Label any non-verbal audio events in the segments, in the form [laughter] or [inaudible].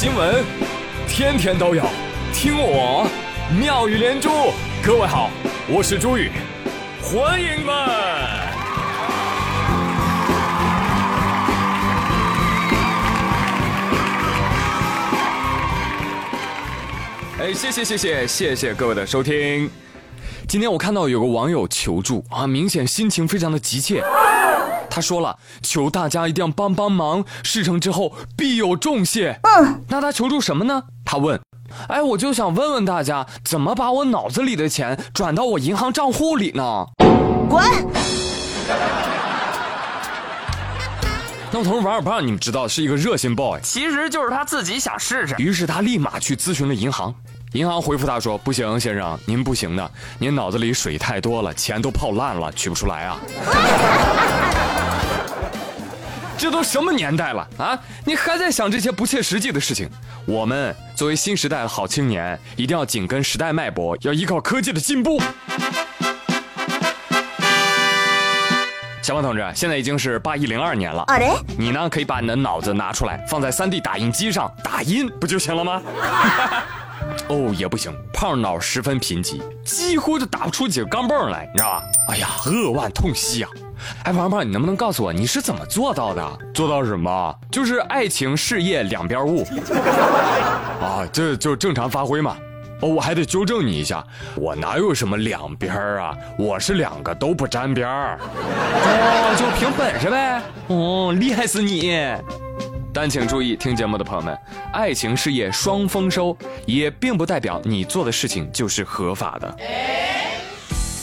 新闻，天天都有，听我妙语连珠。各位好，我是朱宇，欢迎们。哎，谢谢谢谢谢谢各位的收听。今天我看到有个网友求助啊，明显心情非常的急切。他说了，求大家一定要帮帮忙，事成之后必有重谢。嗯，那他求助什么呢？他问，哎，我就想问问大家，怎么把我脑子里的钱转到我银行账户里呢？滚！那我同事王二胖，你们知道是一个热心 boy，其实就是他自己想试试。于是他立马去咨询了银行，银行回复他说：“不行，先生，您不行的，您脑子里水太多了，钱都泡烂了，取不出来啊。” [laughs] 这都什么年代了啊！你还在想这些不切实际的事情？我们作为新时代的好青年，一定要紧跟时代脉搏，要依靠科技的进步。小王同志，现在已经是八一零二年了，你呢可以把你的脑子拿出来，放在三 D 打印机上打印，不就行了吗？[laughs] 哦，也不行，胖脑十分贫瘠，几乎就打不出几个钢镚来，你知道吧？哎呀，扼腕痛惜呀！哎，王胖，你能不能告诉我你是怎么做到的？做到什么？就是爱情事业两边误 [laughs] 啊，这就正常发挥嘛。哦，我还得纠正你一下，我哪有什么两边啊？我是两个都不沾边儿。哦，就凭本事呗。哦，厉害死你！但请注意，听节目的朋友们，爱情事业双丰收，也并不代表你做的事情就是合法的。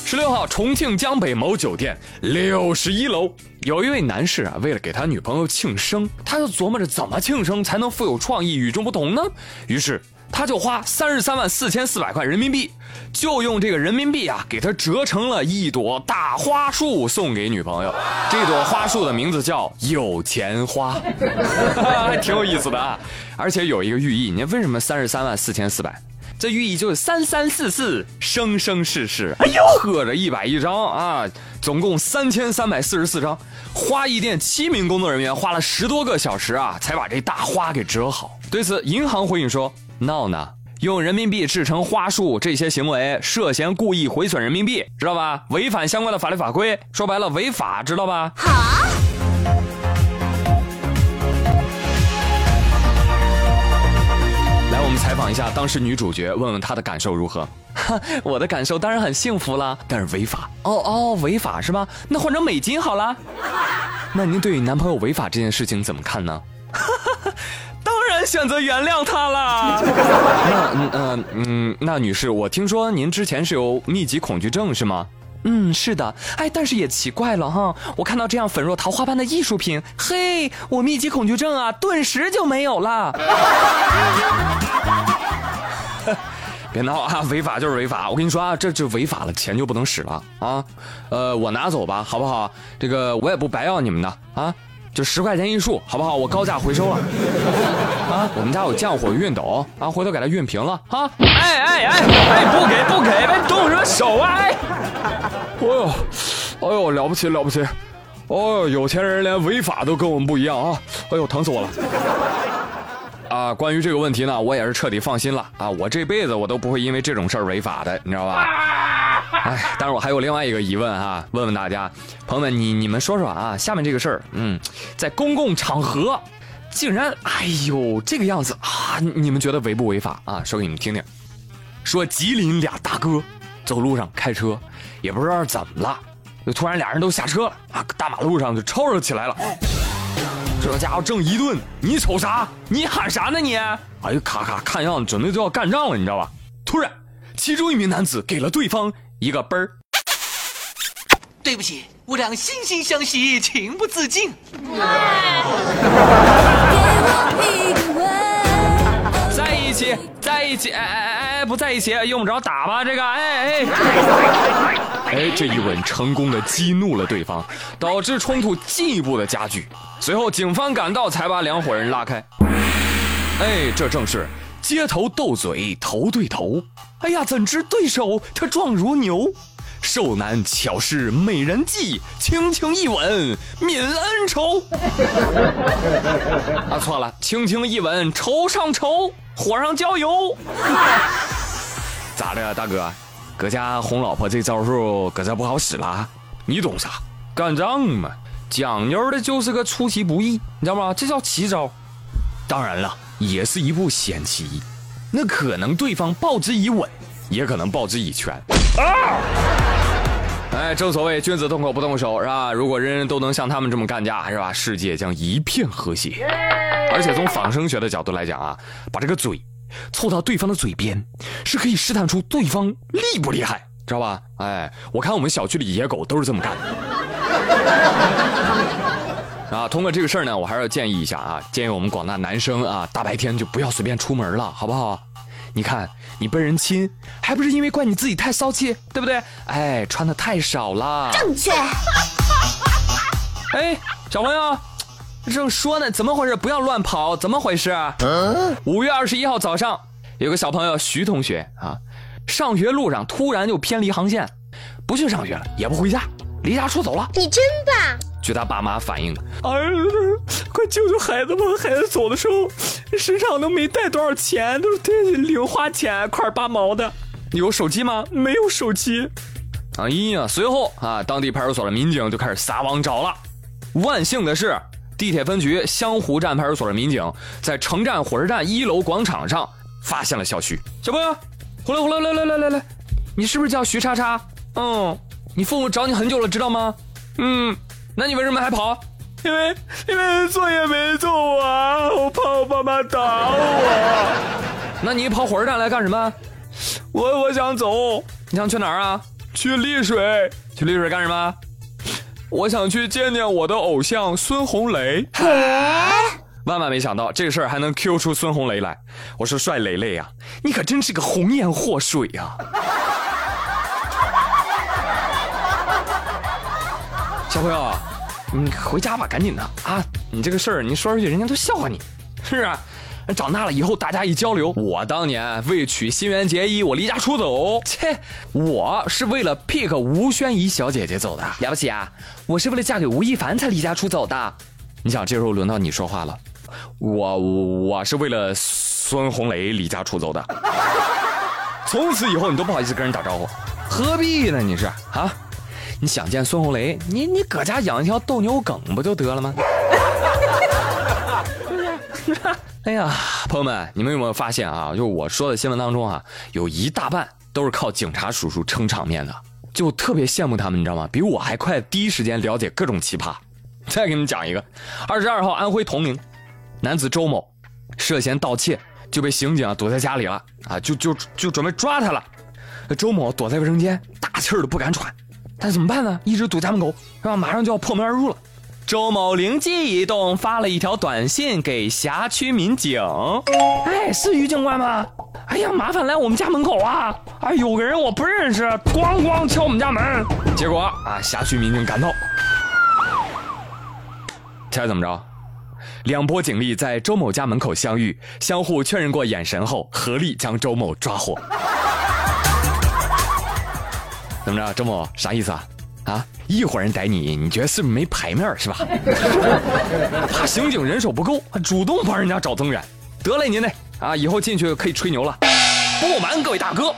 十六号，重庆江北某酒店六十一楼，有一位男士啊，为了给他女朋友庆生，他就琢磨着怎么庆生才能富有创意、与众不同呢？于是他就花三十三万四千四百块人民币，就用这个人民币啊，给他折成了一朵大花束送给女朋友。这朵花束的名字叫有钱花，[laughs] 还挺有意思的啊！而且有一个寓意，你为什么三十三万四千四百？这寓意就是三三四四，生生世世。哎呦，合着一百一张啊，总共三千三百四十四张。花艺店七名工作人员花了十多个小时啊，才把这大花给折好。对此，银行回应说：“闹呢，用人民币制成花束这些行为涉嫌故意毁损人民币，知道吧？违反相关的法律法规，说白了违法，知道吧？”好。访一下当时女主角，问问她的感受如何？[laughs] 我的感受当然很幸福了，但是违法哦哦，违法是吧？那换成美金好了。那您对男朋友违法这件事情怎么看呢？[laughs] 当然选择原谅他了。[laughs] 那嗯嗯嗯，那女士，我听说您之前是有密集恐惧症是吗？嗯，是的。哎，但是也奇怪了哈，我看到这样粉若桃花般的艺术品，嘿，我密集恐惧症啊，顿时就没有了。别闹啊！违法就是违法，我跟你说啊，这就违法了，钱就不能使了啊！呃，我拿走吧，好不好？这个我也不白要你们的啊，就十块钱一束，好不好？我高价回收了啊！我们家有降火熨斗啊，回头给它熨平了啊！哎哎哎哎，不给不给，别动什么手啊！哎，哎呦，哎呦，了不起了不起！哦，有钱人连违法都跟我们不一样啊！哎呦，疼死我了！啊，关于这个问题呢，我也是彻底放心了啊！我这辈子我都不会因为这种事儿违法的，你知道吧？哎，但是我还有另外一个疑问哈，问问大家，朋友们，你你们说说啊，下面这个事儿，嗯，在公共场合，竟然，哎呦，这个样子啊，你们觉得违不违法啊？说给你们听听，说吉林俩大哥走路上开车，也不知道怎么了，就突然俩人都下车了啊，大马路上就吵吵起来了。这家伙正一顿，你瞅啥？你喊啥呢你？哎呦，咔咔，看样子准备就要干仗了，你知道吧？突然，其中一名男子给了对方一个啵儿。对不起，我俩惺惺相惜，情不自禁。在一起，在一起，哎哎哎，不在一起，用不着打吧？这个，哎哎。哎，这一吻成功的激怒了对方，导致冲突进一步的加剧。随后，警方赶到，才把两伙人拉开。哎，这正是街头斗嘴，头对头。哎呀，怎知对手他壮如牛，瘦男巧施美人计，轻轻一吻泯恩仇。[laughs] 啊，错了，轻轻一吻仇上仇，火上浇油。[laughs] 咋的呀，大哥？搁家哄老婆这招数，搁这不好使了？你懂啥？干仗嘛，讲究的就是个出其不意，你知道吗？这叫奇招。当然了，也是一步险棋。那可能对方报之以吻，也可能报之以拳。啊！哎，正所谓君子动口不动手，是吧？如果人人都能像他们这么干架，是吧？世界将一片和谐。而且从仿生学的角度来讲啊，把这个嘴。凑到对方的嘴边，是可以试探出对方厉不厉害，知道吧？哎，我看我们小区里野狗都是这么干的。[laughs] 啊，通过这个事儿呢，我还是要建议一下啊，建议我们广大男生啊，大白天就不要随便出门了，好不好？你看你被人亲，还不是因为怪你自己太骚气，对不对？哎，穿的太少了。正确。哎，小朋友。正说呢，怎么回事？不要乱跑，怎么回事？五月二十一号早上，有个小朋友徐同学啊，上学路上突然就偏离航线，不去上学了，也不回家，离家出走了。你真棒！据他爸妈反映，儿子，快救救孩子吧！孩子走的时候身上都没带多少钱，都是零花钱，块八毛的。有手机吗？没有手机。哎呀，随后啊，当地派出所的民警就开始撒网找了。万幸的是。地铁分局湘湖站派出所的民警在城站火车站一楼广场上发现了小徐小朋友，回来回来来来来来来，你是不是叫徐叉叉？嗯，你父母找你很久了，知道吗？嗯，那你为什么还跑？因为因为作业没做完，我怕我爸妈打我。[laughs] 那你跑火车站来干什么？我我想走，你想去哪儿啊？去丽水，去丽水干什么？我想去见见我的偶像孙红雷。万万没想到这个事儿还能 Q 出孙红雷来。我说帅雷雷呀，你可真是个红颜祸水呀！[laughs] 小朋友，你回家吧，赶紧的啊！你这个事儿你说出去，人家都笑话你，是啊。长大了以后，大家一交流，我当年为娶新垣结衣，我离家出走。切，我是为了 pick 吴宣仪小姐姐走的。了不起啊！我是为了嫁给吴亦凡才离家出走的。你想，这时候轮到你说话了。我我是为了孙红雷离家出走的。[laughs] 从此以后，你都不好意思跟人打招呼，何必呢？你是啊？你想见孙红雷，你你搁家养一条斗牛梗不就得了吗？是不是？哎呀，朋友们，你们有没有发现啊？就我说的新闻当中啊，有一大半都是靠警察叔叔撑场面的，就特别羡慕他们，你知道吗？比我还快，第一时间了解各种奇葩。再给你们讲一个，二十二号，安徽铜陵，男子周某涉嫌盗窃，就被刑警堵在家里了啊，就就就准备抓他了。周某躲在卫生间，大气儿都不敢喘，但怎么办呢？一直堵家门口，是吧？马上就要破门而入了。周某灵机一动，发了一条短信给辖区民警：“哎，是于警官吗？哎呀，麻烦来我们家门口啊！哎，有个人我不认识，咣咣敲我们家门。结果啊，辖区民警赶到，猜怎么着？两波警力在周某家门口相遇，相互确认过眼神后，合力将周某抓获。怎么着，周某啥意思啊？”啊！一伙人逮你，你觉得是不是没排面是吧？[laughs] 怕刑警人手不够，主动帮人家找增援。得嘞，您嘞啊，以后进去可以吹牛了。不瞒各位大哥，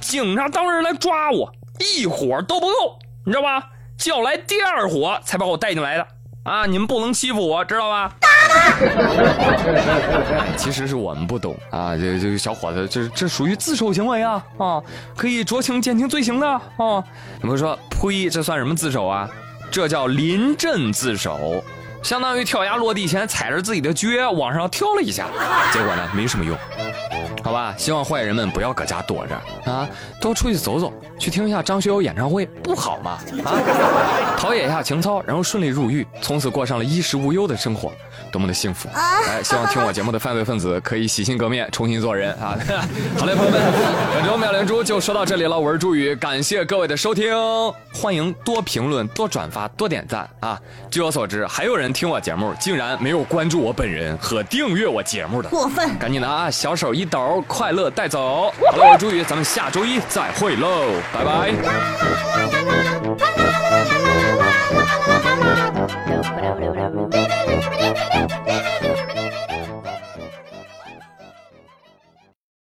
警察当时来抓我，一伙都不够，你知道吧？叫来第二伙才把我带进来的。啊！你们不能欺负我，知道吧？[laughs] 其实是我们不懂啊，这这个小伙子，这这属于自首行为啊啊，可以酌情减轻罪行的啊。你们说，呸，这算什么自首啊？这叫临阵自首，相当于跳崖落地前踩着自己的脚往上跳了一下，结果呢，没什么用。好吧，希望坏人们不要搁家躲着啊，多出去走走，去听一下张学友演唱会，不好吗？啊，[laughs] 陶冶一下情操，然后顺利入狱，从此过上了衣食无忧的生活，多么的幸福！哎，希望听我节目的犯罪分子可以洗心革面，重新做人啊！[laughs] 好嘞，朋友们，本周妙连珠就说到这里了，我是朱宇，感谢各位的收听，欢迎多评论、多转发、多点赞啊！据我所知，还有人听我节目，竟然没有关注我本人和订阅我节目的，过分！赶紧的啊，小手一抖。快乐带走，好了，我是朱宇，咱们下周一再会喽。拜拜。